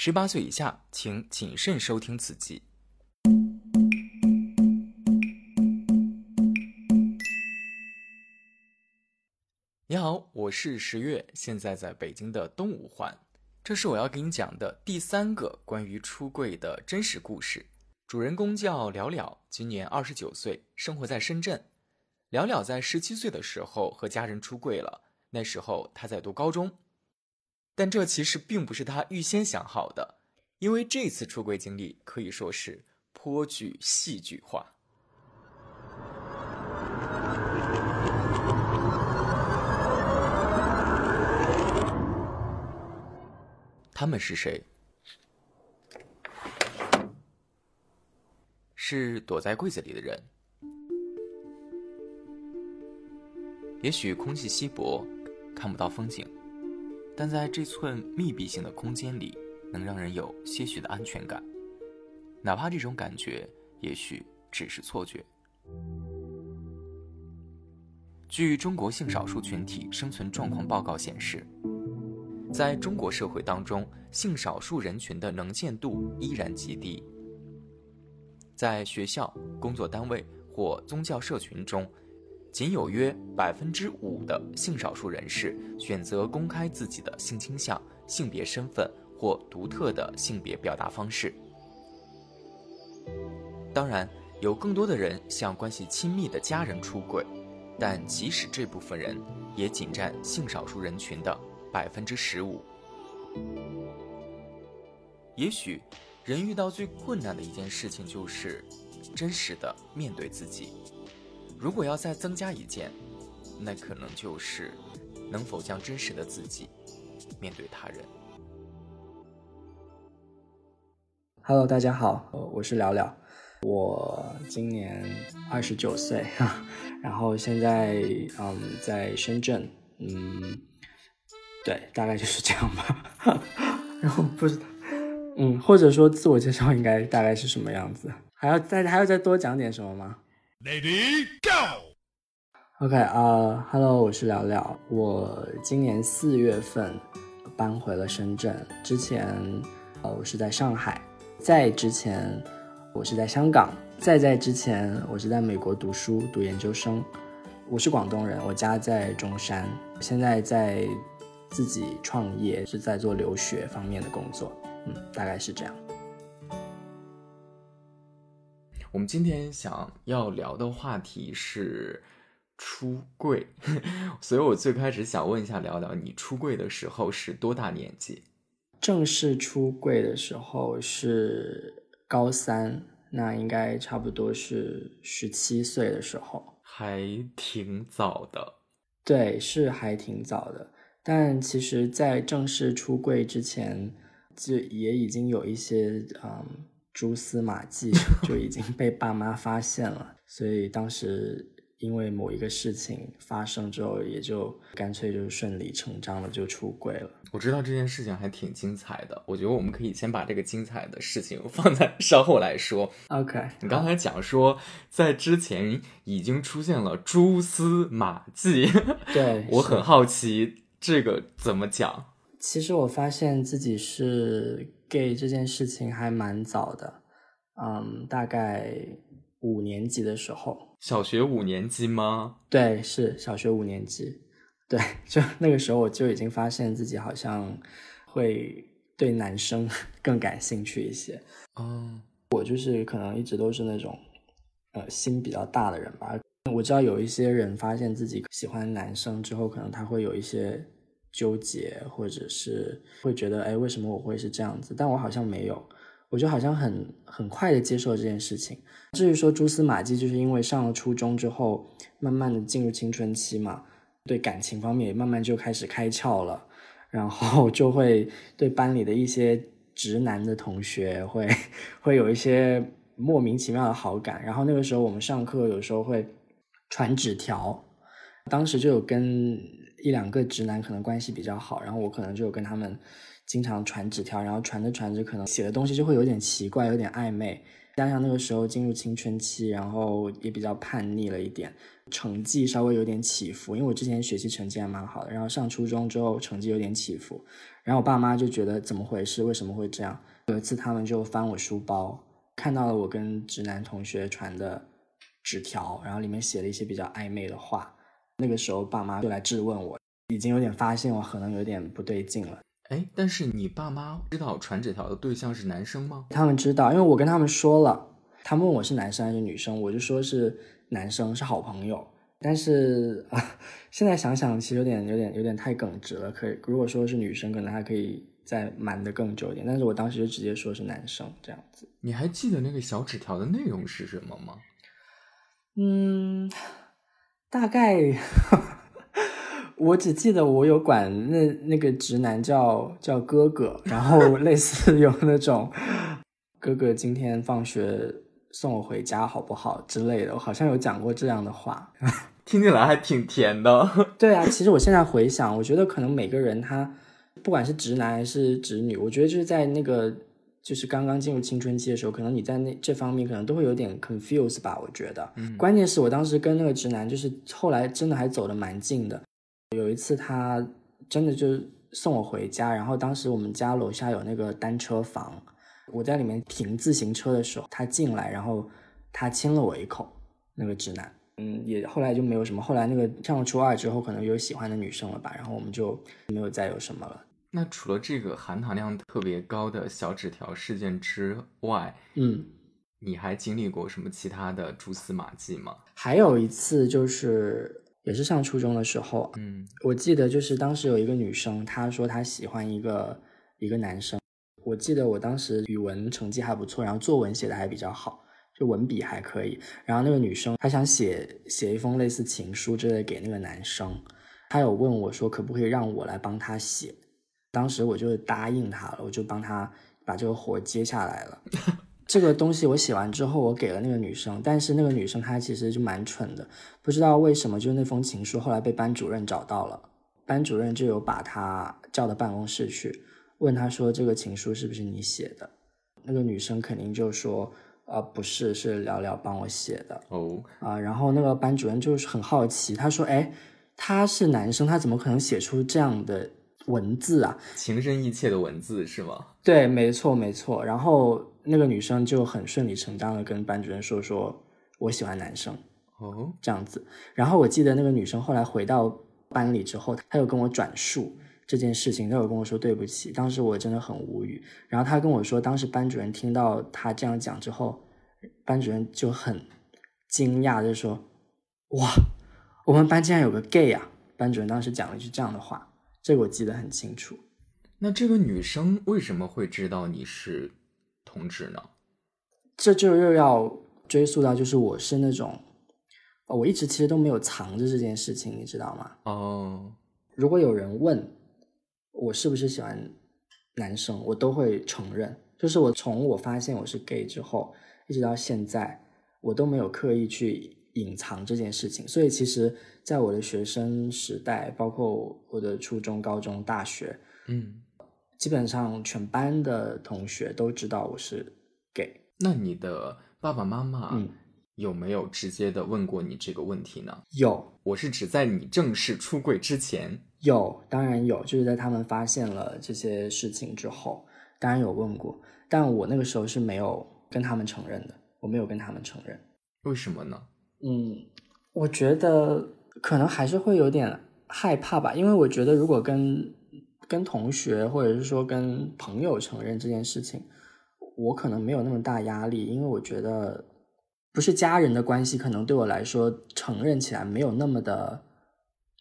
十八岁以下请谨慎收听此集。你好，我是十月，现在在北京的东五环。这是我要给你讲的第三个关于出柜的真实故事。主人公叫了了，今年二十九岁，生活在深圳。了了在十七岁的时候和家人出柜了，那时候他在读高中。但这其实并不是他预先想好的，因为这次出柜经历可以说是颇具戏剧化。他们是谁？是躲在柜子里的人。也许空气稀薄，看不到风景，但在这寸密闭性的空间里，能让人有些许的安全感，哪怕这种感觉也许只是错觉。据中国性少数群体生存状况报告显示，在中国社会当中，性少数人群的能见度依然极低。在学校、工作单位或宗教社群中，仅有约百分之五的性少数人士选择公开自己的性倾向、性别身份或独特的性别表达方式。当然，有更多的人向关系亲密的家人出轨，但即使这部分人，也仅占性少数人群的百分之十五。也许。人遇到最困难的一件事情就是真实的面对自己。如果要再增加一件，那可能就是能否将真实的自己面对他人。Hello，大家好，我是了了，我今年二十九岁，然后现在嗯在深圳，嗯，对，大概就是这样吧。然后不知道。嗯，或者说自我介绍应该大概是什么样子？还要再还要再多讲点什么吗？Lady Go。OK 啊，Hello，我是聊聊。我今年四月份搬回了深圳，之前呃我是在上海，在之前我是在香港，再在之前我是在美国读书读研究生。我是广东人，我家在中山，现在在自己创业，是在做留学方面的工作。嗯，大概是这样。我们今天想要聊的话题是出柜，所以我最开始想问一下，聊聊你出柜的时候是多大年纪？正式出柜的时候是高三，那应该差不多是十七岁的时候，还挺早的。对，是还挺早的。但其实，在正式出柜之前。就也已经有一些嗯蛛丝马迹，就已经被爸妈发现了，所以当时因为某一个事情发生之后，也就干脆就顺理成章的就出轨了。我知道这件事情还挺精彩的，我觉得我们可以先把这个精彩的事情 放在稍后来说。OK，你刚才讲说在之前已经出现了蛛丝马迹，对我很好奇这个怎么讲。其实我发现自己是 gay 这件事情还蛮早的，嗯，大概五年级的时候。小学五年级吗？对，是小学五年级。对，就那个时候我就已经发现自己好像会对男生 更感兴趣一些。嗯，我就是可能一直都是那种呃心比较大的人吧。我知道有一些人发现自己喜欢男生之后，可能他会有一些。纠结，或者是会觉得，哎，为什么我会是这样子？但我好像没有，我就好像很很快的接受这件事情。至于说蛛丝马迹，就是因为上了初中之后，慢慢的进入青春期嘛，对感情方面也慢慢就开始开窍了，然后就会对班里的一些直男的同学会会有一些莫名其妙的好感。然后那个时候我们上课有时候会传纸条，当时就有跟。一两个直男可能关系比较好，然后我可能就跟他们经常传纸条，然后传着传着，可能写的东西就会有点奇怪，有点暧昧，加上那个时候进入青春期，然后也比较叛逆了一点，成绩稍微有点起伏。因为我之前学习成绩还蛮好的，然后上初中之后成绩有点起伏，然后我爸妈就觉得怎么回事？为什么会这样？有一次他们就翻我书包，看到了我跟直男同学传的纸条，然后里面写了一些比较暧昧的话。那个时候爸妈就来质问我，已经有点发现我可能有点不对劲了。哎，但是你爸妈知道传纸条的对象是男生吗？他们知道，因为我跟他们说了，他们问我是男生还是女生，我就说是男生，是好朋友。但是啊，现在想想，其实有点、有点、有点太耿直了。可以，如果说是女生，可能还可以再瞒得更久一点。但是我当时就直接说是男生，这样子。你还记得那个小纸条的内容是什么吗？嗯，大概。我只记得我有管那那个直男叫叫哥哥，然后 类似有那种哥哥今天放学送我回家好不好之类的，我好像有讲过这样的话，听起来还挺甜的。对啊，其实我现在回想，我觉得可能每个人他不管是直男还是直女，我觉得就是在那个就是刚刚进入青春期的时候，可能你在那这方面可能都会有点 confuse 吧。我觉得，嗯关键是我当时跟那个直男就是后来真的还走得蛮近的。有一次，他真的就送我回家，然后当时我们家楼下有那个单车房，我在里面停自行车的时候，他进来，然后他亲了我一口，那个直男，嗯，也后来就没有什么，后来那个上了初二之后，可能有喜欢的女生了吧，然后我们就没有再有什么了。那除了这个含糖量特别高的小纸条事件之外，嗯，你还经历过什么其他的蛛丝马迹吗？还有一次就是。也是上初中的时候，嗯，我记得就是当时有一个女生，她说她喜欢一个一个男生。我记得我当时语文成绩还不错，然后作文写的还比较好，就文笔还可以。然后那个女生她想写写一封类似情书之类给那个男生，她有问我说可不可以让我来帮她写。当时我就答应他了，我就帮他把这个活接下来了。这个东西我写完之后，我给了那个女生，但是那个女生她其实就蛮蠢的，不知道为什么，就是那封情书后来被班主任找到了，班主任就有把她叫到办公室去，问她说这个情书是不是你写的？那个女生肯定就说，呃，不是，是聊聊帮我写的。哦，啊，然后那个班主任就是很好奇，他说，哎，他是男生，他怎么可能写出这样的？文字啊，情深意切的文字是吗？对，没错，没错。然后那个女生就很顺理成章的跟班主任说：“说我喜欢男生。”哦，这样子。然后我记得那个女生后来回到班里之后，她又跟我转述这件事情，她有跟我说对不起。当时我真的很无语。然后她跟我说，当时班主任听到她这样讲之后，班主任就很惊讶，就说：“哇，我们班竟然有个 gay 啊！”班主任当时讲了一句这样的话。这个我记得很清楚。那这个女生为什么会知道你是同志呢？这就又要追溯到，就是我是那种，我一直其实都没有藏着这件事情，你知道吗？哦。如果有人问我是不是喜欢男生，我都会承认。就是我从我发现我是 gay 之后，一直到现在，我都没有刻意去。隐藏这件事情，所以其实，在我的学生时代，包括我的初中、高中、大学，嗯，基本上全班的同学都知道我是 gay。那你的爸爸妈妈有没有直接的问过你这个问题呢？有，我是指在你正式出柜之前。有，当然有，就是在他们发现了这些事情之后，当然有问过，但我那个时候是没有跟他们承认的，我没有跟他们承认。为什么呢？嗯，我觉得可能还是会有点害怕吧，因为我觉得如果跟跟同学或者是说跟朋友承认这件事情，我可能没有那么大压力，因为我觉得不是家人的关系，可能对我来说承认起来没有那么的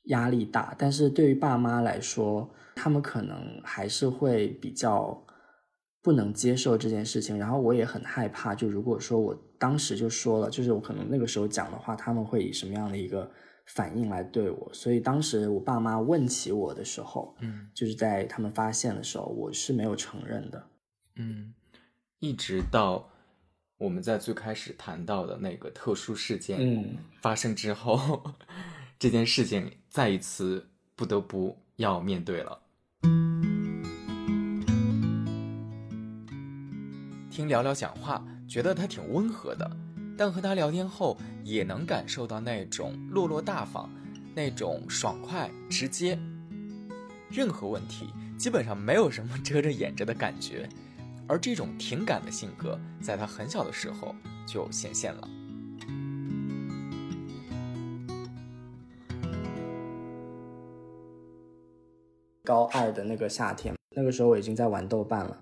压力大，但是对于爸妈来说，他们可能还是会比较。不能接受这件事情，然后我也很害怕。就如果说我当时就说了，就是我可能那个时候讲的话，他们会以什么样的一个反应来对我？所以当时我爸妈问起我的时候，嗯，就是在他们发现的时候，我是没有承认的。嗯，一直到我们在最开始谈到的那个特殊事件发生之后，这件事情再一次不得不要面对了。听聊聊讲话，觉得他挺温和的，但和他聊天后也能感受到那种落落大方，那种爽快直接。任何问题基本上没有什么遮着掩着的感觉，而这种挺感的性格在他很小的时候就显现了。高二的那个夏天，那个时候我已经在玩豆瓣了，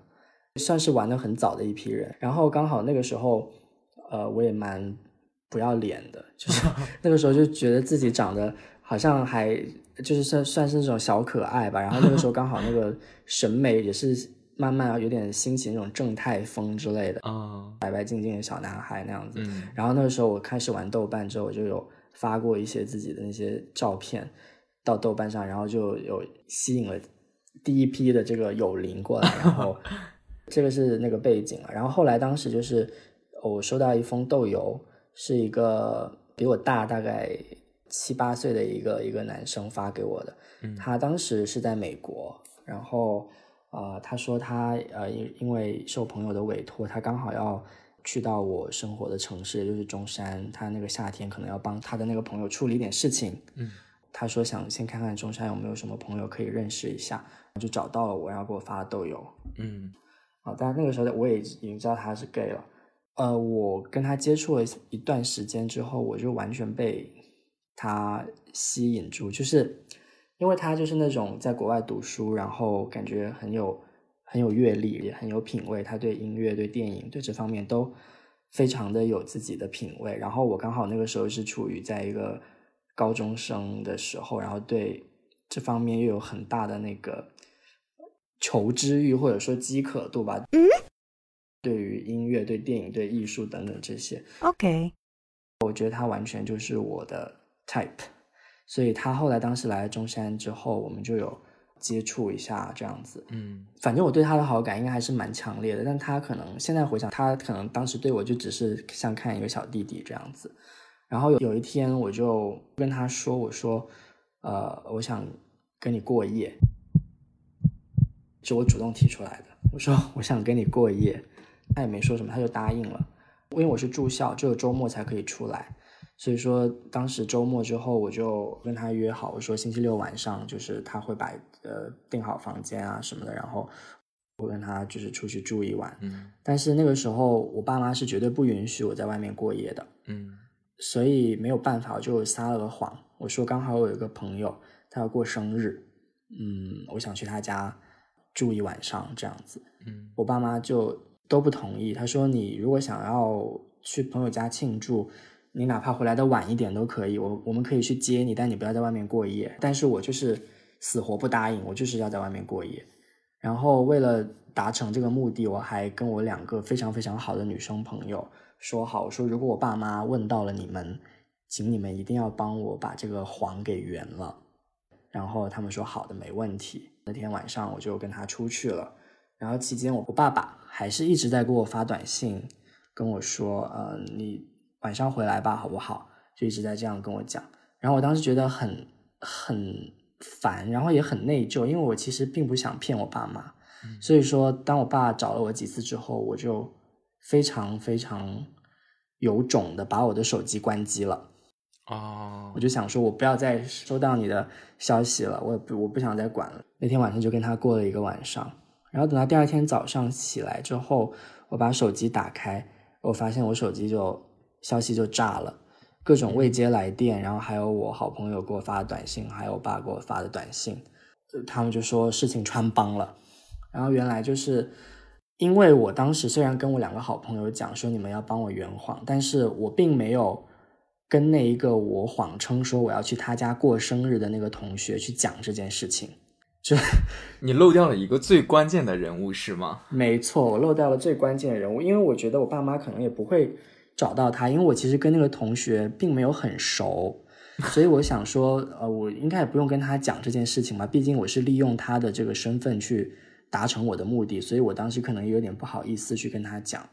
算是玩的很早的一批人。然后刚好那个时候，呃，我也蛮不要脸的，就是 那个时候就觉得自己长得好像还就是算算是那种小可爱吧。然后那个时候刚好那个审美也是慢慢有点兴起那种正太风之类的 啊，白白净净的小男孩那样子。嗯然后那个时候我开始玩豆瓣之后，我就有发过一些自己的那些照片到豆瓣上，然后就有吸引了第一批的这个友邻过来，然后这个是那个背景了。然后后来当时就是我收到一封豆邮，是一个比我大大概七八岁的一个一个男生发给我的，嗯他当时是在美国，然后呃，他说他呃因因为受朋友的委托，他刚好要去到我生活的城市，也就是中山，他那个夏天可能要帮他的那个朋友处理一点事情。嗯，他说想先看看中山有没有什么朋友可以认识一下，就找到了我，然后给我发了豆邮。嗯啊，但那个时候我也已经知道他是 gay 了。呃，我跟他接触了一段时间之后，我就完全被他吸引住，就是因为他就是那种在国外读书，然后感觉很有很有阅历，也很有品味。他对音乐、对电影、对这方面都非常的有自己的品味。然后我刚好那个时候是处于在一个高中生的时候，然后对这方面又有很大的那个求知欲或者说饥渴度吧。嗯。对于音乐、对电影、对艺术等等这些，OK，我觉得他完全就是我的 type。所以他后来当时来中山之后，我们就有接触一下这样子。嗯反正我对他的好感应该还是蛮强烈的，但他可能现在回想，他可能当时对我就只是像看一个小弟弟这样子。然后有有一天，我就跟他说：“我说，呃，我想跟你过夜。”是我主动提出来的。我说我想跟你过夜，他也没说什么，他就答应了。因为我是住校，只有周末才可以出来，所以说当时周末之后，我就跟他约好，我说星期六晚上就是他会把呃订好房间啊什么的，然后我跟他就是出去住一晚。嗯但是那个时候我爸妈是绝对不允许我在外面过夜的，嗯所以没有办法，我就撒了个谎，我说刚好我有一个朋友他要过生日，嗯，我想去他家住一晚上这样子。嗯我爸妈就都不同意。他说：“你如果想要去朋友家庆祝，你哪怕回来的晚一点都可以，我我们可以去接你，但你不要在外面过夜。”但是我就是死活不答应，我就是要在外面过夜。然后为了达成这个目的，我还跟我两个非常非常好的女生朋友说好，我说如果我爸妈问到了你们，请你们一定要帮我把这个谎给圆了。然后他们说好的，没问题。那天晚上我就跟他出去了。然后期间，我爸爸还是一直在给我发短信，跟我说：“呃，你晚上回来吧，好不好？”就一直在这样跟我讲。然后我当时觉得很很烦，然后也很内疚，因为我其实并不想骗我爸妈。所以说，当我爸找了我几次之后，我就非常非常有种的把我的手机关机了。哦我就想说，我不要再收到你的消息了，我我不想再管了。那天晚上就跟他过了一个晚上，然后等到第二天早上起来之后，我把手机打开，我发现我手机就消息就炸了，各种未接来电，然后还有我好朋友给我发的短信，还有我爸给我发的短信，呃他们就说事情穿帮了，然后原来就是。因为我当时虽然跟我两个好朋友讲说你们要帮我圆谎，但是我并没有跟那一个我谎称说我要去他家过生日的那个同学去讲这件事情。就 你漏掉了一个最关键的人物是吗？没错，我漏掉了最关键的人物，因为我觉得我爸妈可能也不会找到他，因为我其实跟那个同学并没有很熟，所以我想说，呃，我应该也不用跟他讲这件事情吧，毕竟我是利用他的这个身份去达成我的目的，所以我当时可能也有点不好意思去跟他讲，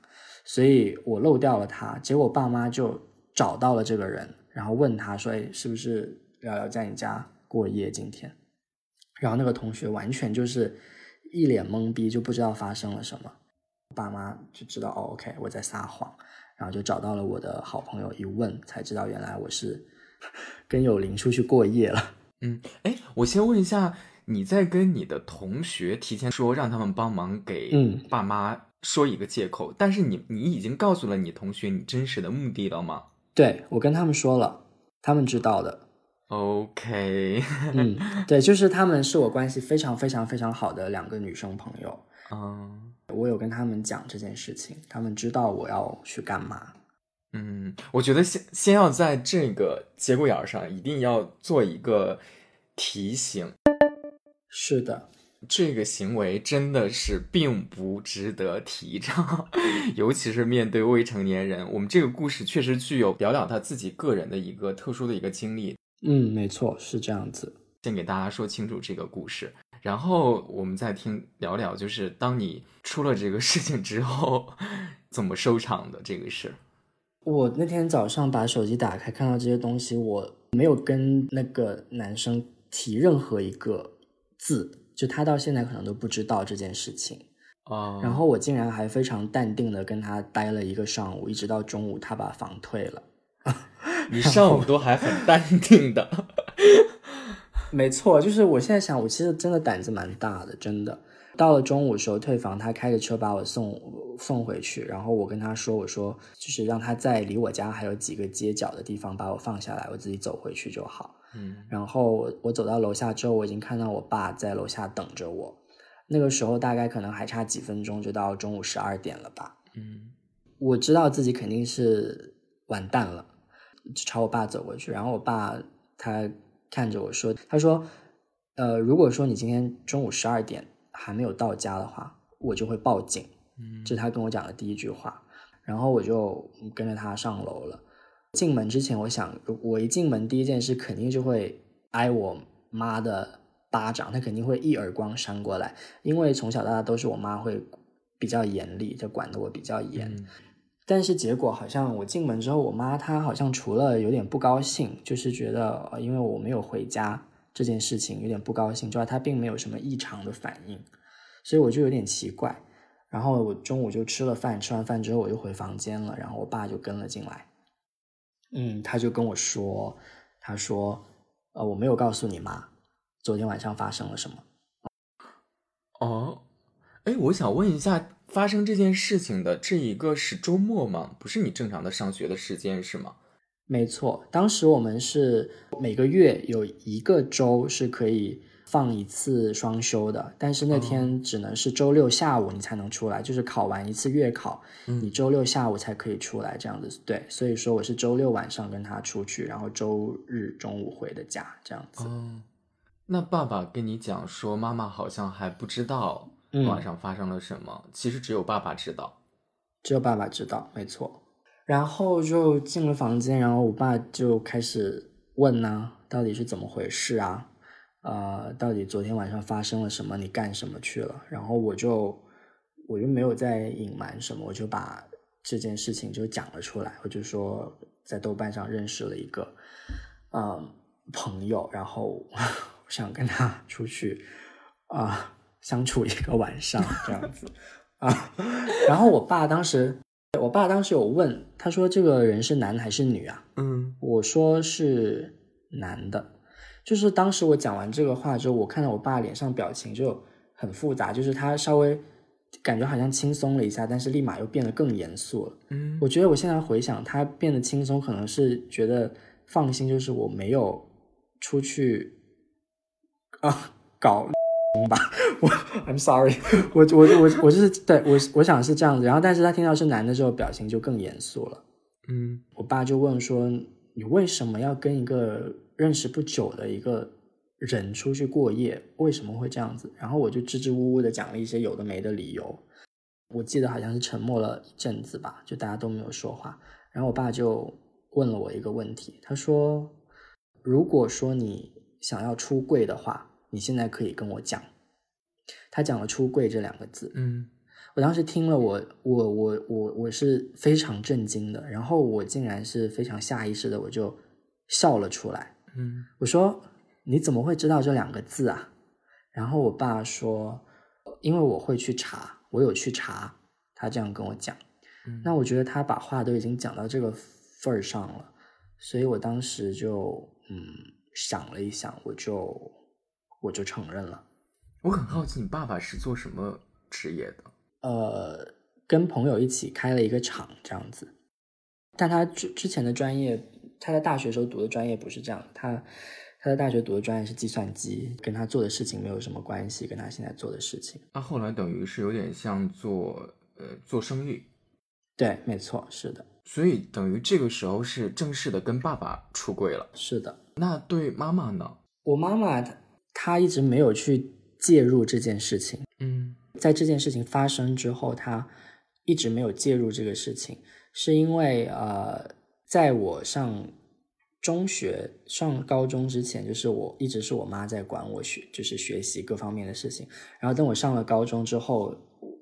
所以我漏掉了他。结果爸妈就找到了这个人，然后问他说：“哎，是不是聊聊在你家过夜今天？”然后那个同学完全就是一脸懵逼，就不知道发生了什么。爸妈就知道哦，OK，我在撒谎，然后就找到了我的好朋友，一问才知道原来我是 跟有林出去过夜了。嗯，哎，我先问一下，你在跟你的同学提前说让他们帮忙给嗯爸妈说一个借口，但是你你已经告诉了你同学你真实的目的了吗对我跟他们说了，他们知道的。？OK，嗯，对，就是他们是我关系非常非常非常好的两个女生朋友，嗯我有跟他们讲这件事情，他们知道我要去干嘛。嗯，我觉得先先要在这个节骨眼儿上一定要做一个提醒，是的，这个行为真的是并不值得提倡，尤其是面对未成年人。我们这个故事确实具有聊聊他自己个人的一个特殊的一个经历，嗯，没错，是这样子。先给大家说清楚这个故事，然后我们再听聊聊，就是当你出了这个事情之后，怎么收场的这个事。我那天早上把手机打开，看到这些东西，我没有跟那个男生提任何一个字，就他到现在可能都不知道这件事情。哦，然后我竟然还非常淡定的跟他待了一个上午，一直到中午他把房退了。你上午都还很淡定的，没错，就是我现在想，我其实真的胆子蛮大的，真的。到了中午时候退房，他开着车把我送送回去，然后我跟他说，我说就是让他在离我家还有几个街角的地方把我放下来，我自己走回去就好。嗯然后我我走到楼下之后，我已经看到我爸在楼下等着我。那个时候大概可能还差几分钟就到中午十二点了吧。嗯我知道自己肯定是完蛋了，就朝我爸走过去，然后我爸他看着我说：“他说，呃，如果说你今天中午十二点还没有到家的话，我就会报警。”嗯这是他跟我讲的第一句话，然后我就跟着他上楼了。进门之前，我想，我一进门第一件事肯定就会挨我妈的巴掌，她肯定会一耳光扇过来，因为从小到大都是我妈会比较严厉，就管得我比较严。嗯但是结果好像我进门之后，我妈她好像除了有点不高兴，就是觉得呃因为我没有回家这件事情有点不高兴之外，她并没有什么异常的反应，所以我就有点奇怪。然后我中午就吃了饭，吃完饭之后我就回房间了，然后我爸就跟了进来。嗯，他就跟我说，他说，呃，我没有告诉你妈昨天晚上发生了什么。哦，哎，我想问一下，发生这件事情的这一个是周末吗？不是你正常的上学的时间是吗？没错，当时我们是每个月有一个周是可以放一次双休的，但是那天只能是周六下午你才能出来，就是考完一次月考，嗯你周六下午才可以出来这样子。对，所以说我是周六晚上跟他出去，然后周日中午回的家这样子。哦，那爸爸跟你讲说，妈妈好像还不知道嗯晚上发生了什么，其实只有爸爸知道。只有爸爸知道，没错。然后就进了房间，然后我爸就开始问呢、到底是怎么回事啊？呃，到底昨天晚上发生了什么？你干什么去了？然后我就我就没有再隐瞒什么，我就把这件事情就讲了出来。我就说在豆瓣上认识了一个嗯朋友，然后 我想跟他出去啊、相处一个晚上这样子啊。然后我爸当时，我爸当时有问，他说这个人是男还是女啊？嗯我说是男的。就是当时我讲完这个话之后，我看到我爸脸上表情就很复杂，就是他稍微感觉好像轻松了一下，但是立马又变得更严肃了。嗯我觉得我现在回想，他变得轻松，可能是觉得放心，就是我没有出去啊搞吧。我 I'm sorry，我我我我就是对我我想是这样子。然后，但是他听到是男的之后，表情就更严肃了。嗯我爸就问说：“你为什么要跟一个认识不久的一个人出去过夜？为什么会这样子？”然后我就支支吾吾的讲了一些有的没的理由。我记得好像是沉默了一阵子吧，就大家都没有说话。然后我爸就问了我一个问题，他说：“如果说你想要出柜的话，你现在可以跟我讲。”他讲了“出柜”这两个字，嗯我当时听了我，我我我我是非常震惊的，然后我竟然是非常下意识的我就笑了出来。嗯我说：“你怎么会知道这两个字啊？”然后我爸说：“因为我会去查，我有去查。”他这样跟我讲。嗯那我觉得他把话都已经讲到这个份儿上了，所以我当时就嗯想了一想，我就我就承认了。我很好奇，你爸爸是做什么职业的？呃，跟朋友一起开了一个厂这样子，但他之之前的专业，他在大学时候读的专业不是这样的，他他在大学读的专业是计算机，跟他做的事情没有什么关系，跟他现在做的事情。他后来等于是有点像做呃做生意，对，没错，是的，所以等于这个时候是正式的跟爸爸出柜了。是的。那对妈妈呢？我妈妈她她一直没有去介入这件事情，嗯在这件事情发生之后，她一直没有介入这个事情，是因为呃，在我上中学、上高中之前，就是我一直是我妈在管我学，就是学习各方面的事情。然后等我上了高中之后，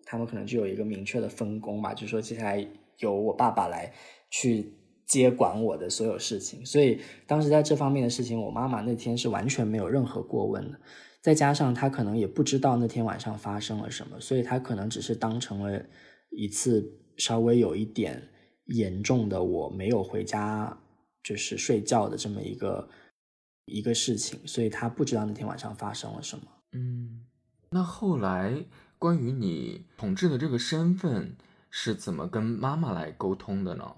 他们可能就有一个明确的分工吧，就是说接下来由我爸爸来去接管我的所有事情。所以当时在这方面的事情，我妈妈那天是完全没有任何过问的。再加上她可能也不知道那天晚上发生了什么，所以她可能只是当成了一次稍微有一点严重的我没有回家就是睡觉的这么一个一个事情，所以他不知道那天晚上发生了什么。嗯。那后来关于你同志的这个身份是怎么跟妈妈来沟通的呢？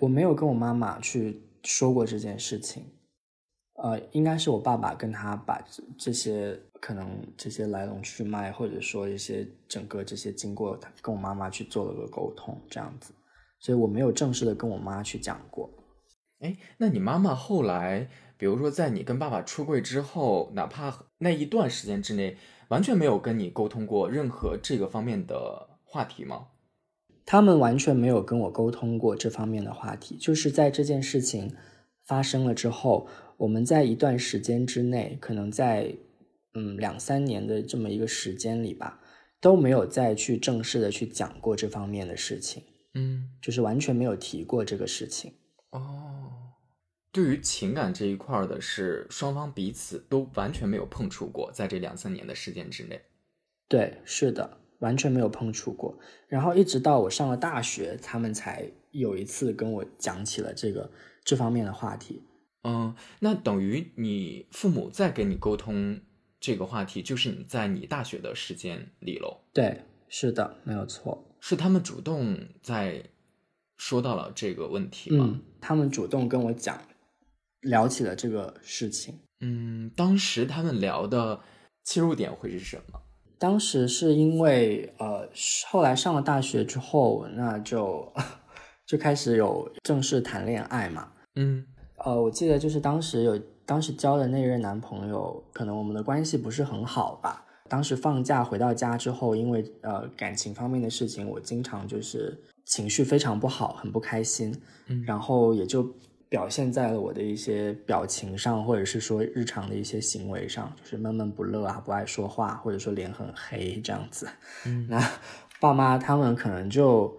我没有跟我妈妈去说过这件事情，呃，应该是我爸爸跟他把这这些可能这些来龙去脉，或者说一些整个这些经过，他跟我妈妈去做了个沟通，这样子，所以我没有正式的跟我妈去讲过。哎，那你妈妈后来，比如说在你跟爸爸出柜之后，哪怕那一段时间之内，完全没有跟你沟通过任何这个方面的话题吗？他们完全没有跟我沟通过这方面的话题，就是在这件事情发生了之后，我们在一段时间之内，可能在嗯两三年的这么一个时间里吧，都没有再去正式的去讲过这方面的事情，嗯，就是完全没有提过这个事情。哦，对于情感这一块儿的是双方彼此都完全没有碰触过，在这两三年的时间之内。对，是的，完全没有碰触过。然后一直到我上了大学，他们才有一次跟我讲起了这个这方面的话题。嗯，那等于你父母在跟你沟通这个话题，就是你在你大学的时间里喽？对，是的，没有错。是他们主动在说到了这个问题吗？嗯，他们主动跟我讲，聊起了这个事情。嗯，当时他们聊的切入点会是什么？当时是因为呃，后来上了大学之后，那就 就开始有正式谈恋爱嘛。嗯呃，我记得就是当时有当时交的那任男朋友，可能我们的关系不是很好吧。当时放假回到家之后，因为呃感情方面的事情，我经常就是情绪非常不好，很不开心，嗯然后也就表现在了我的一些表情上，或者是说日常的一些行为上，就是闷闷不乐啊，不爱说话，或者说脸很黑这样子。嗯 那爸妈他们可能就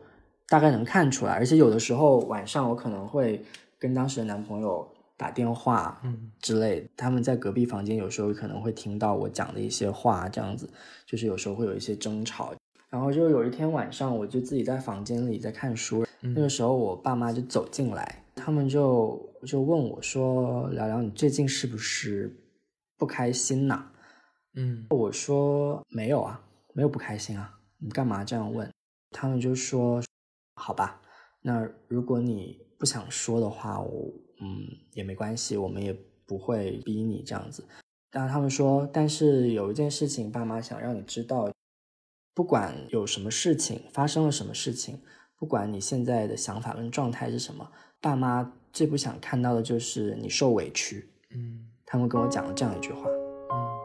大概能看出来，而且有的时候晚上我可能会跟当时的男朋友打电话嗯之类的，他们在隔壁房间有时候可能会听到我讲的一些话，这样子就是有时候会有一些争吵。然后就有一天晚上，我就自己在房间里在看书，嗯那个时候我爸妈就走进来，他们就就问我说：“聊聊，你最近是不是不开心呐、嗯我说没有啊，没有不开心啊，你干嘛这样问？他们就说好吧，那如果你不想说的话，我嗯也没关系，我们也不会逼你这样子。然后他们说，但是有一件事情，爸妈想让你知道，不管有什么事情发生了什么事情，不管你现在的想法跟状态是什么，爸妈最不想看到的就是你受委屈。嗯他们跟我讲了这样一句话。嗯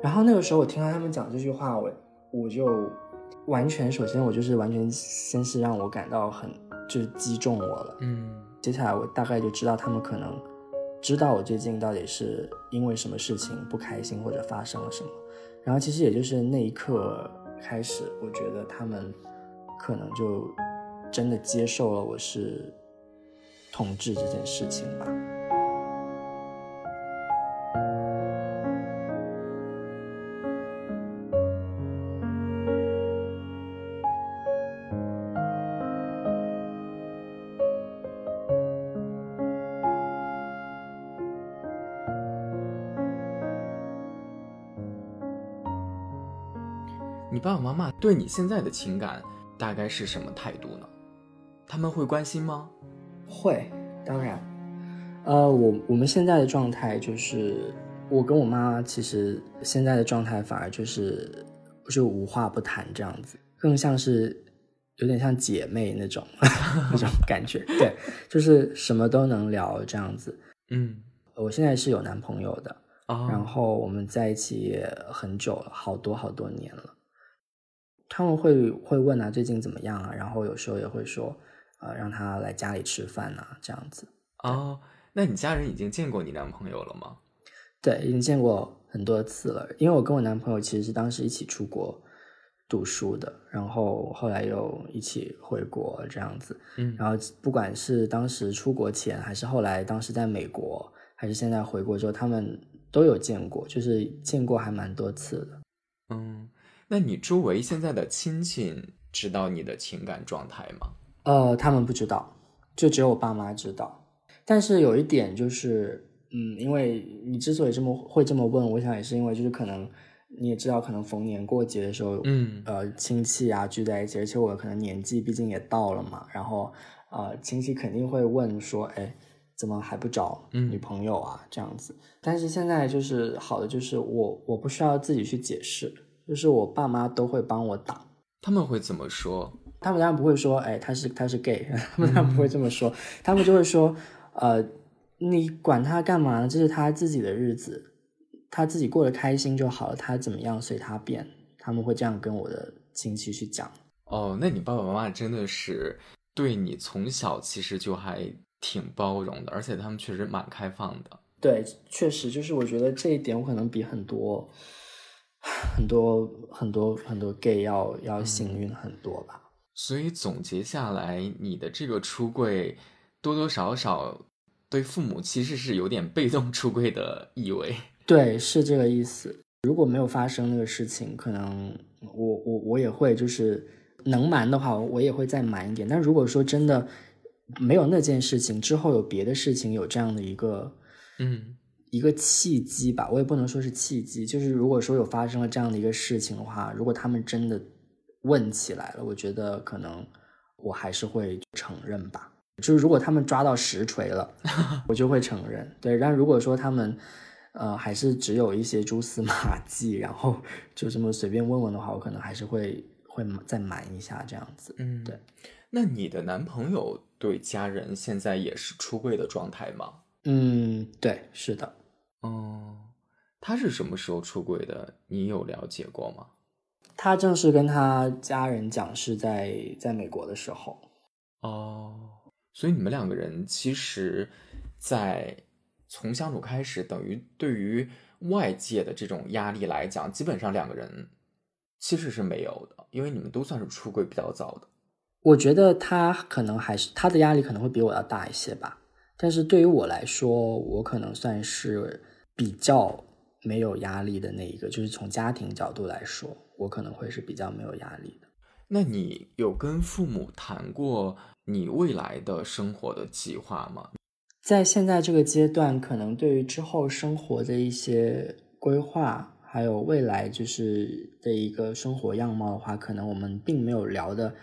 然后那个时候我听到他们讲这句话，我我就完全，首先我就是完全先是让我感到很就是击中我了。嗯接下来我大概就知道他们可能知道我最近到底是因为什么事情不开心或者发生了什么。然后其实也就是那一刻开始，我觉得他们可能就真的接受了我是同志这件事情吧。爸爸妈妈对你现在的情感大概是什么态度呢？他们会关心吗？会，当然。呃，我我们现在的状态就是，我跟我妈其实现在的状态反而就是就无话不谈这样子，更像是有点像姐妹那种 那种感觉。对，就是什么都能聊这样子。嗯，我现在是有男朋友的，然后我们在一起也很久了，好多好多年了。他们会会问啊，最近怎么样啊？然后有时候也会说，呃，让他来家里吃饭啊，这样子。哦，那你家人已经见过你男朋友了吗？对，已经见过很多次了。因为我跟我男朋友其实是当时一起出国读书的，然后后来又一起回国这样子。嗯，然后不管是当时出国前，还是后来当时在美国，还是现在回国之后，他们都有见过，就是见过还蛮多次的。嗯。那你周围现在的亲戚知道你的情感状态吗？呃，他们不知道，就只有我爸妈知道。但是有一点就是，嗯，因为你之所以这么会这么问，我想也是因为就是可能你也知道，可能逢年过节的时候，嗯，呃，亲戚啊聚在一起，而且我可能年纪毕竟也到了嘛，然后呃，亲戚肯定会问说，哎，怎么还不找女朋友啊？这样子。但是现在就是好的，就是我我不需要自己去解释。就是我爸妈都会帮我挡，他们会怎么说？他们当然不会说，哎，他是他是 gay，他们当然不会这么说，他们就会说，呃，你管他干嘛呢？这是他自己的日子，他自己过得开心就好了，他怎么样随他便。他们会这样跟我的亲戚去讲。哦，那你爸爸妈妈真的是对你从小其实就还挺包容的，而且他们确实蛮开放的。对，确实就是我觉得这一点我可能比很多。很多很多很多 gay 要要幸运很多吧，所以总结下来，你的这个出柜多多少少对父母其实是有点被动出柜的意味。对，是这个意思。如果没有发生那个事情，可能我我我也会就是能瞒的话，我也会再瞒一点。但如果说真的没有那件事情之后有别的事情有这样的一个嗯。一个契机吧，我也不能说是契机，就是如果说有发生了这样的一个事情的话，如果他们真的问起来了，我觉得可能我还是会承认吧。就是如果他们抓到实锤了，我就会承认。对，但如果说他们呃还是只有一些蛛丝马迹，然后就这么随便问问的话，我可能还是会会再瞒一下这样子。嗯，对。那你的男朋友对家人现在也是出柜的状态吗？嗯，对，是的。哦，他是什么时候出轨的？你有了解过吗？他正式跟他家人讲是在在美国的时候。哦，所以你们两个人其实，在从相处开始，等于对于外界的这种压力来讲，基本上两个人其实是没有的，因为你们都算是出轨比较早的。我觉得他可能还是他的压力可能会比我要大一些吧，但是对于我来说，我可能算是。比较没有压力的那一个，就是从家庭角度来说，我可能会是比较没有压力的。那你有跟父母谈过你未来的生活的计划吗？在现在这个阶段，可能对于之后生活的一些规划，还有未来就是的一个生活样貌的话，可能我们并没有聊的。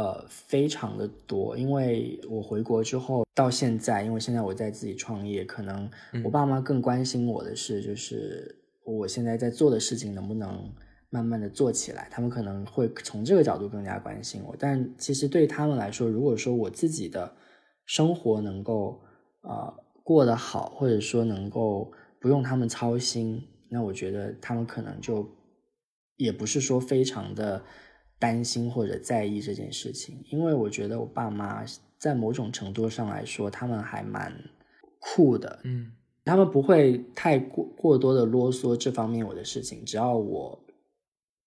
呃，非常的多，因为我回国之后到现在，因为现在我在自己创业，可能我爸妈更关心我的是，就是我现在在做的事情能不能慢慢的做起来，他们可能会从这个角度更加关心我。但其实对他们来说，如果说我自己的生活能够呃过得好，或者说能够不用他们操心，那我觉得他们可能就也不是说非常的。担心或者在意这件事情，因为我觉得我爸妈在某种程度上来说，他们还蛮酷的，嗯，他们不会太过过多的啰嗦这方面我的事情，只要我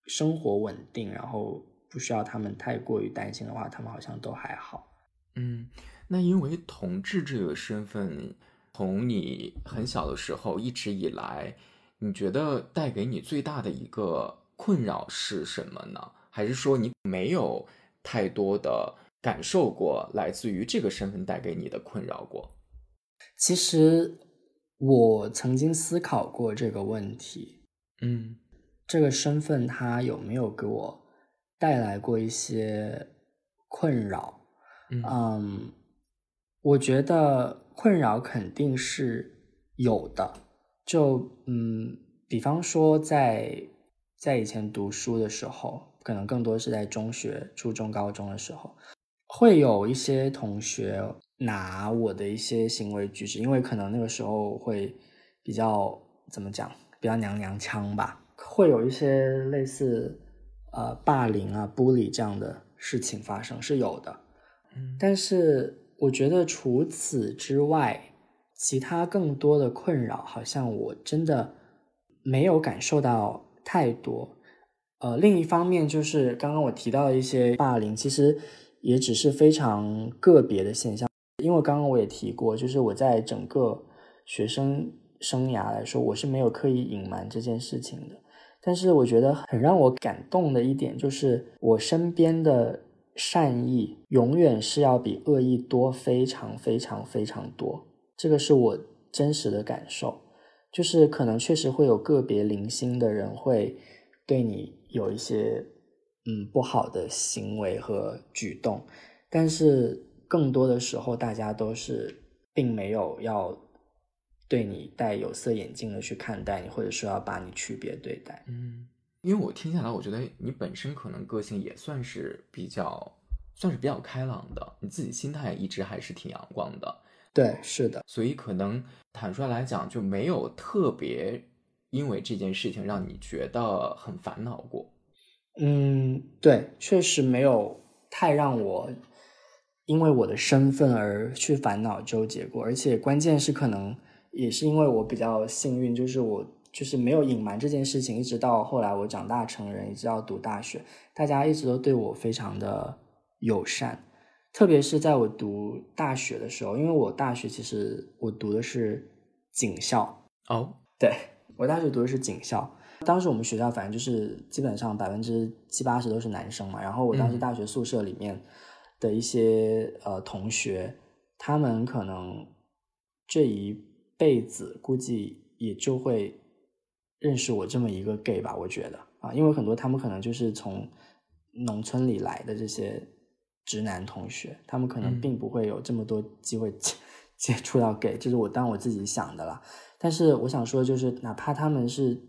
生活稳定，然后不需要他们太过于担心的话，他们好像都还好。嗯，那因为同志这个身份，从你很小的时候一直以来，你觉得带给你最大的一个困扰是什么呢？还是说你没有太多的感受过来自于这个身份带给你的困扰过？其实我曾经思考过这个问题，嗯，这个身份它有没有给我带来过一些困扰？嗯，我觉得困扰肯定是有的。就嗯，比方说在在以前读书的时候，可能更多是在中学、初中、高中的时候，会有一些同学拿我的一些行为举止，因为可能那个时候会比较怎么讲，比较娘娘腔吧，会有一些类似呃霸凌啊、bully 这样的事情发生，是有的。嗯，但是我觉得除此之外。其他更多的困扰，好像我真的没有感受到太多。呃，另一方面就是刚刚我提到的一些霸凌，其实也只是非常个别的现象。因为刚刚我也提过，就是我在整个学生生涯来说，我是没有刻意隐瞒这件事情的。但是我觉得很让我感动的一点，就是我身边的善意永远是要比恶意多，非常非常非常多。这个是我真实的感受，就是可能确实会有个别零星的人会对你有一些嗯不好的行为和举动，但是更多的时候大家都是并没有要对你戴有色眼镜的去看待你，或者说要把你区别对待。嗯，因为我听下来，我觉得你本身可能个性也算是比较算是比较开朗的，你自己心态一直还是挺阳光的。对，是的，所以可能坦率来讲，就没有特别因为这件事情让你觉得很烦恼过。嗯，对，确实没有太让我因为我的身份而去烦恼纠结过。而且关键是，可能也是因为我比较幸运，就是我就是没有隐瞒这件事情，一直到后来我长大成人，一直到读大学，大家一直都对我非常的友善。特别是在我读大学的时候，因为我大学其实我读的是警校哦，对我大学读的是警校。当时我们学校反正就是基本上百分之七八十都是男生嘛，然后我当时大学宿舍里面的一些呃同学，他们可能这一辈子估计也就会认识我这么一个 gay 吧，我觉得啊，因为很多他们可能就是从农村里来的这些。直男同学，他们可能并不会有这么多机会接 接触到 gay，这是我当我自己想的啦。但是我想说，就是哪怕他们是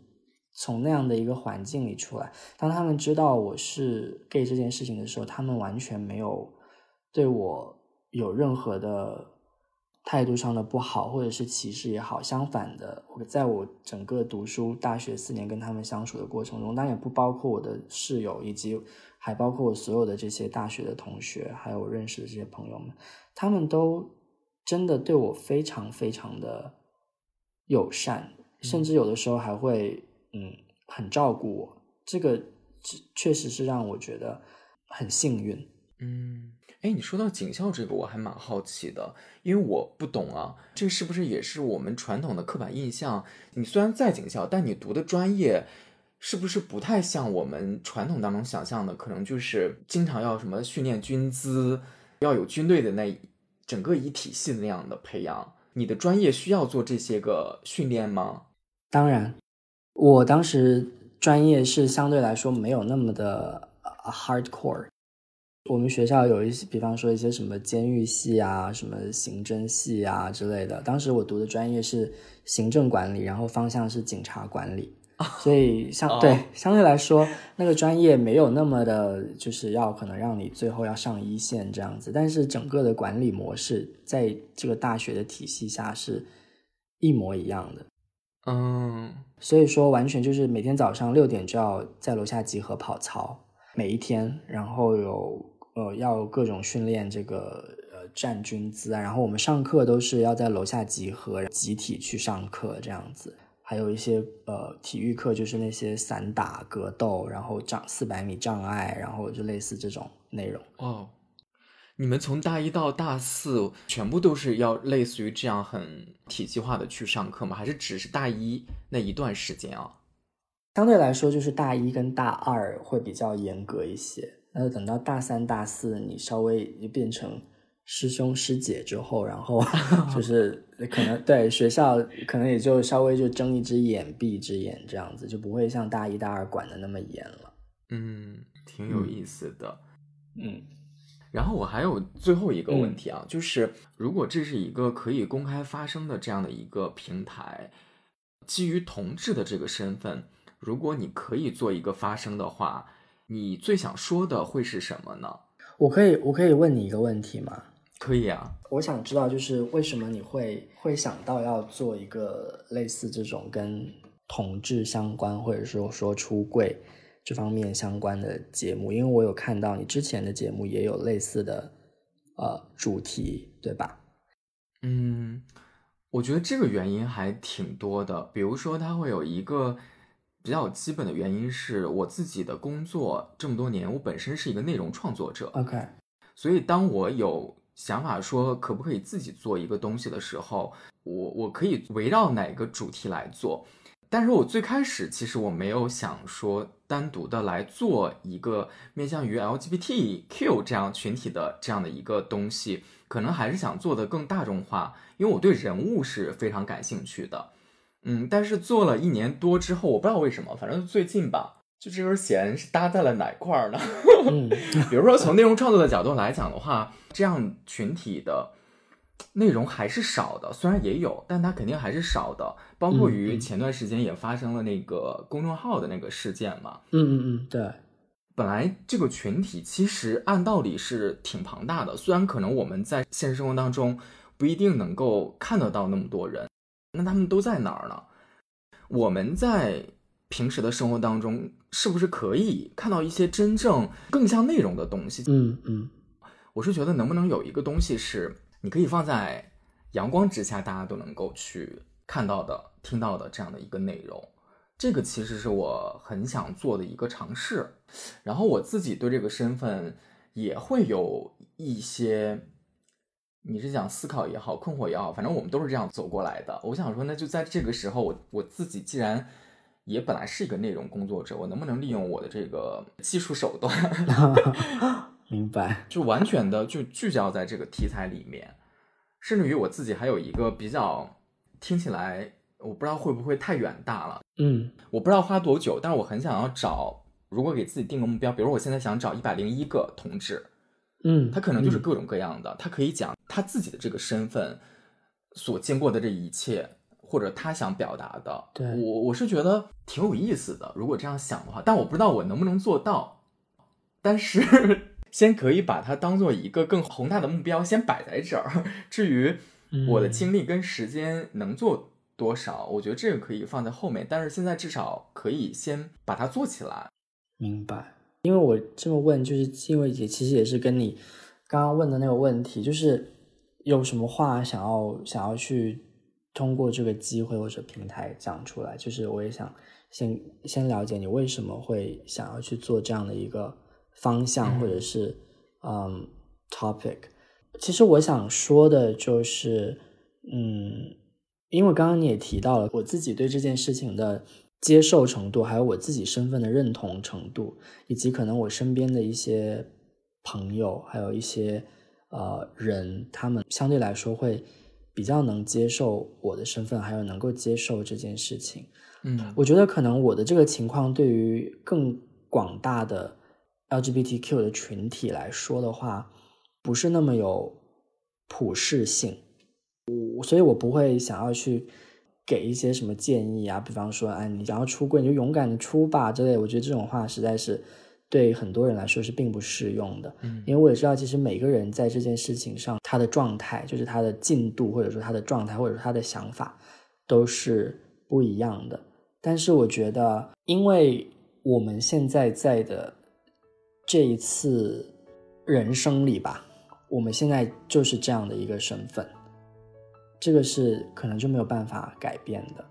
从那样的一个环境里出来，当他们知道我是 gay 这件事情的时候，他们完全没有对我有任何的态度上的不好，或者是歧视也好。相反的，我在我整个读书大学四年跟他们相处的过程中，当然也不包括我的室友以及。还包括我所有的这些大学的同学，还有我认识的这些朋友们，他们都真的对我非常非常的友善，甚至有的时候还会嗯很照顾我。这个确实是让我觉得很幸运。嗯，哎，你说到警校这个，我还蛮好奇的，因为我不懂啊，这是不是也是我们传统的刻板印象？你虽然在警校，但你读的专业。是不是不太像我们传统当中想象的？可能就是经常要什么训练军姿，要有军队的那整个一体系的那样的培养。你的专业需要做这些个训练吗？当然，我当时专业是相对来说没有那么的 hardcore。我们学校有一些，比方说一些什么监狱系啊、什么刑侦系啊之类的。当时我读的专业是行政管理，然后方向是警察管理。所以相对相对来说，那个专业没有那么的，就是要可能让你最后要上一线这样子。但是整个的管理模式在这个大学的体系下是一模一样的。嗯，所以说完全就是每天早上六点就要在楼下集合跑操，每一天，然后有呃要各种训练这个呃站军姿啊，然后我们上课都是要在楼下集合，集体去上课这样子。还有一些呃体育课，就是那些散打、格斗，然后障四百米障碍，然后就类似这种内容。哦，你们从大一到大四，全部都是要类似于这样很体系化的去上课吗？还是只是大一那一段时间啊？相对来说，就是大一跟大二会比较严格一些。那等到大三、大四，你稍微就变成师兄师姐之后，然后 就是可能对学校可能也就稍微就睁一只眼闭一只眼这样子，就不会像大一大二管的那么严了。嗯，挺有意思的。嗯，然后我还有最后一个问题啊，就是如果这是一个可以公开发声的这样的一个平台，基于同志的这个身份，如果你可以做一个发声的话，你最想说的会是什么呢？我可以，我可以问你一个问题吗？可以啊，我想知道，就是为什么你会会想到要做一个类似这种跟同志相关，或者说说出柜这方面相关的节目？因为我有看到你之前的节目也有类似的呃主题，对吧？嗯，我觉得这个原因还挺多的。比如说，它会有一个比较基本的原因是我自己的工作这么多年，我本身是一个内容创作者。OK，所以当我有想法说可不可以自己做一个东西的时候，我我可以围绕哪个主题来做。但是我最开始其实我没有想说单独的来做一个面向于 LGBTQ 这样群体的这样的一个东西，可能还是想做的更大众化，因为我对人物是非常感兴趣的。嗯，但是做了一年多之后，我不知道为什么，反正最近吧，就这根弦是搭在了哪块儿呢？嗯 比如说从内容创作的角度来讲的话，这样群体的内容还是少的，虽然也有，但它肯定还是少的。包括于前段时间也发生了那个公众号的那个事件嘛，嗯嗯嗯，对，本来这个群体其实按道理是挺庞大的，虽然可能我们在现实生活当中不一定能够看得到那么多人，那他们都在哪儿呢？我们在平时的生活当中，是不是可以看到一些真正更像内容的东西？嗯嗯我是觉得能不能有一个东西是你可以放在阳光之下，大家都能够去看到的、听到的这样的一个内容。这个其实是我很想做的一个尝试。然后我自己对这个身份也会有一些，你是讲思考也好、困惑也好，反正我们都是这样走过来的。我想说，那就在这个时候，我我自己既然也本来是一个内容工作者，我能不能利用我的这个技术手段？明白。就完全的就聚焦在这个题材里面，甚至于我自己还有一个比较听起来我不知道会不会太远大了，嗯我不知道花多久，但是我很想要找，如果给自己定个目标，比如我现在想找一百零一个同志，嗯，他可能就是嗯各种各样的，他可以讲他自己的这个身份所经过的这一切，或者他想表达的。对我我是觉得挺有意思的，如果这样想的话，但我不知道我能不能做到。但是 先可以把它当做一个更宏大的目标，先摆在这儿。至于我的嗯精力跟时间能做多少，我觉得这个可以放在后面。但是现在至少可以先把它做起来。明白，因为我这么问，就是因为也其实也是跟你刚刚问的那个问题，就是有什么话想要想要去通过这个机会或者平台讲出来，就是我也想先先了解你为什么会想要去做这样的一个方向嗯或者是嗯 topic。其实我想说的就是，嗯，因为刚刚你也提到了我自己对这件事情的接受程度，还有我自己身份的认同程度，以及可能我身边的一些朋友，还有一些呃人，他们相对来说会比较能接受我的身份，还有能够接受这件事情。嗯我觉得可能我的这个情况对于更广大的 LGBTQ 的群体来说的话，不是那么有普适性，我所以我不会想要去给一些什么建议啊，比方说，哎，你想要出柜你就勇敢的出吧之类，我觉得这种话实在是对很多人来说是并不适用的。嗯因为我也知道，其实每个人在这件事情上，他的状态，就是他的进度，或者说他的状态，或者说他的想法，都是不一样的。但是我觉得，因为我们现在在的这一次人生里吧，我们现在就是这样的一个身份，这个是可能就没有办法改变的。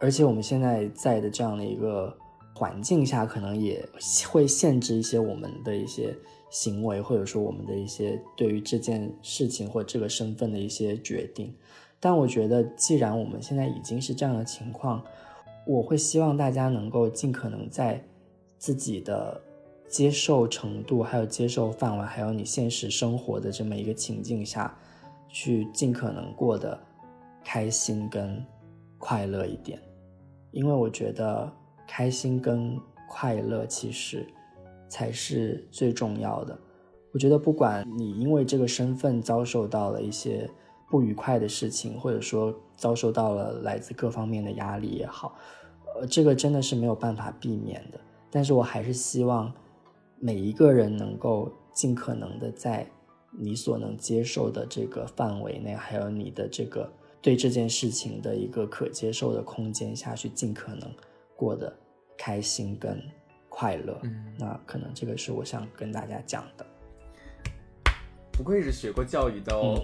而且我们现在在的这样的一个环境下，可能也会限制一些我们的一些行为，或者说我们的一些对于这件事情或这个身份的一些决定。但我觉得，既然我们现在已经是这样的情况，我会希望大家能够尽可能在自己的接受程度，还有接受范围，还有你现实生活的这么一个情境下，去尽可能过得开心跟快乐一点，因为我觉得开心跟快乐其实才是最重要的。我觉得不管你因为这个身份遭受到了一些不愉快的事情，或者说遭受到了来自各方面的压力也好，呃，这个真的是没有办法避免的。但是我还是希望每一个人能够尽可能的在你所能接受的这个范围内，还有你的这个对这件事情的一个可接受的空间下去，尽可能过得开心跟快乐。嗯，那可能这个是我想跟大家讲的。不愧是学过教育的哦，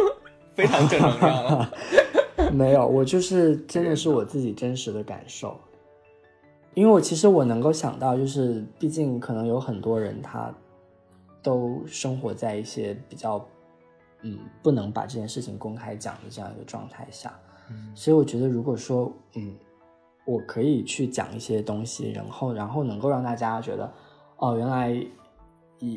非常正能量。没有，我就是真的是我自己真实的感受。因为我其实我能够想到，就是毕竟可能有很多人他都生活在一些比较嗯不能把这件事情公开讲的这样一个状态下，所以我觉得如果说嗯我可以去讲一些东西，然后然后能够让大家觉得哦原来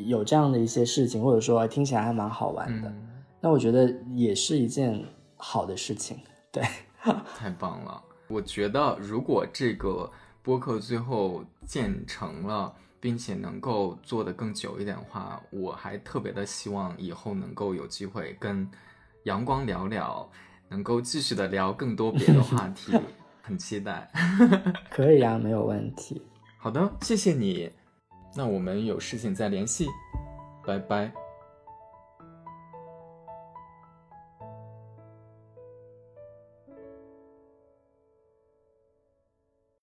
有这样的一些事情，或者说听起来还蛮好玩的，那我觉得也是一件好的事情。对，太棒了！我觉得如果这个。播客最后建成了，并且能够做得更久一点的话，我还特别的希望以后能够有机会跟阳光聊聊，能够继续的聊更多别的话题，很期待。可以啊，没有问题。好的，谢谢你。那我们有事情再联系，拜拜。